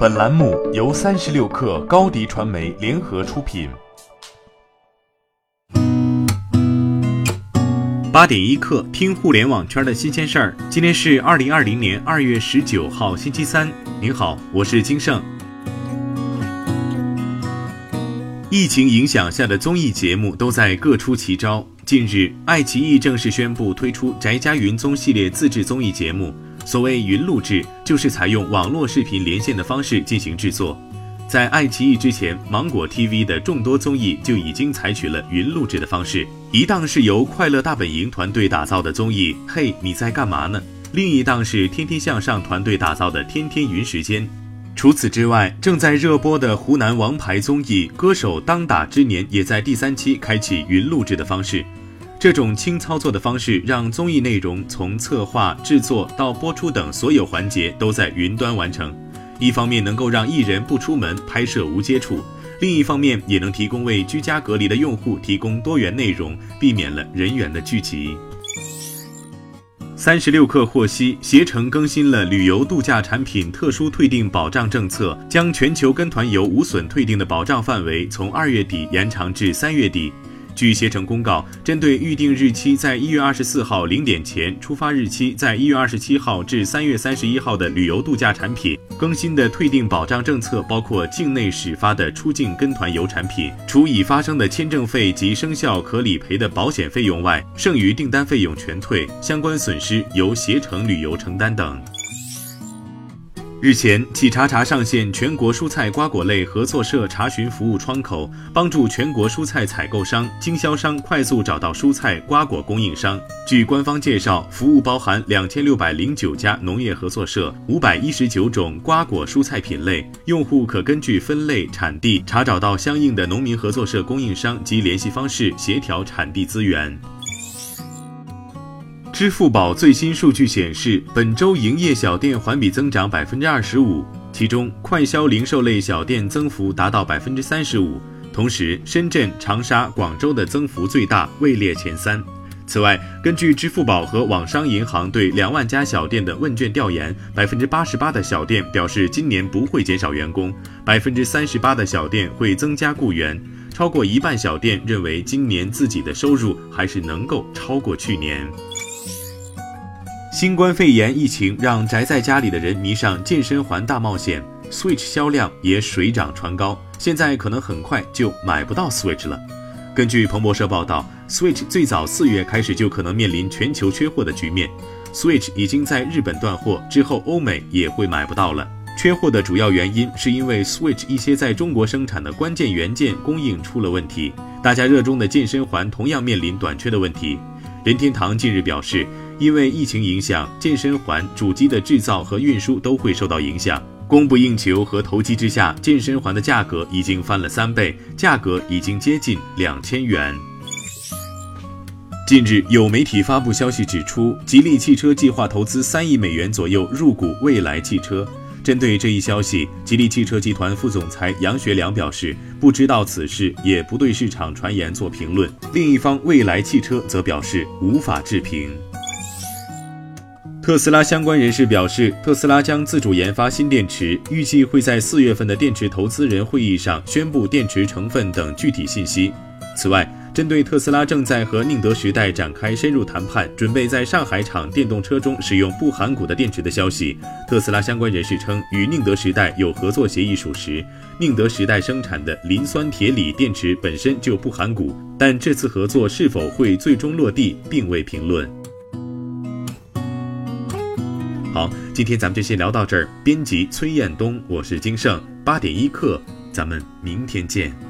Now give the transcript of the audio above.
本栏目由三十六氪高低传媒联合出品。八点一刻，听互联网圈的新鲜事儿。今天是二零二零年二月十九号，星期三。您好，我是金盛。疫情影响下的综艺节目都在各出奇招。近日，爱奇艺正式宣布推出宅家云综系列自制综艺节目。所谓云录制，就是采用网络视频连线的方式进行制作。在爱奇艺之前，芒果 TV 的众多综艺就已经采取了云录制的方式。一档是由快乐大本营团队打造的综艺《嘿，你在干嘛呢》，另一档是天天向上团队打造的《天天云时间》。除此之外，正在热播的湖南王牌综艺《歌手当打之年》也在第三期开启云录制的方式。这种轻操作的方式，让综艺内容从策划、制作到播出等所有环节都在云端完成。一方面能够让艺人不出门拍摄无接触，另一方面也能提供为居家隔离的用户提供多元内容，避免了人员的聚集。三十六氪获悉，携程更新了旅游度假产品特殊退订保障政策，将全球跟团游无损退订的保障范围从二月底延长至三月底。据携程公告，针对预定日期在一月二十四号零点前、出发日期在一月二十七号至三月三十一号的旅游度假产品，更新的退订保障政策包括境内始发的出境跟团游产品，除已发生的签证费及生效可理赔的保险费用外，剩余订单费用全退，相关损失由携程旅游承担等。日前，企查查上线全国蔬菜瓜果类合作社查询服务窗口，帮助全国蔬菜采购商、经销商快速找到蔬菜瓜果供应商。据官方介绍，服务包含两千六百零九家农业合作社、五百一十九种瓜果蔬菜品类，用户可根据分类、产地查找到相应的农民合作社供应商及联系方式，协调产地资源。支付宝最新数据显示，本周营业小店环比增长百分之二十五，其中快消零售类小店增幅达到百分之三十五。同时，深圳、长沙、广州的增幅最大，位列前三。此外，根据支付宝和网商银行对两万家小店的问卷调研，百分之八十八的小店表示今年不会减少员工，百分之三十八的小店会增加雇员，超过一半小店认为今年自己的收入还是能够超过去年。新冠肺炎疫情让宅在家里的人迷上健身环大冒险，Switch 销量也水涨船高，现在可能很快就买不到 Switch 了。根据彭博社报道，Switch 最早四月开始就可能面临全球缺货的局面，Switch 已经在日本断货，之后欧美也会买不到了。缺货的主要原因是因为 Switch 一些在中国生产的关键元件供应出了问题，大家热衷的健身环同样面临短缺的问题。任天堂近日表示。因为疫情影响，健身环主机的制造和运输都会受到影响。供不应求和投机之下，健身环的价格已经翻了三倍，价格已经接近两千元。近日，有媒体发布消息指出，吉利汽车计划投资三亿美元左右入股蔚来汽车。针对这一消息，吉利汽车集团副总裁杨学良表示，不知道此事，也不对市场传言做评论。另一方，蔚来汽车则表示无法置评。特斯拉相关人士表示，特斯拉将自主研发新电池，预计会在四月份的电池投资人会议上宣布电池成分等具体信息。此外，针对特斯拉正在和宁德时代展开深入谈判，准备在上海厂电动车中使用不含钴的电池的消息，特斯拉相关人士称，与宁德时代有合作协议属实。宁德时代生产的磷酸铁锂电池本身就不含钴，但这次合作是否会最终落地，并未评论。好，今天咱们就先聊到这儿。编辑崔彦东，我是金盛，八点一刻，咱们明天见。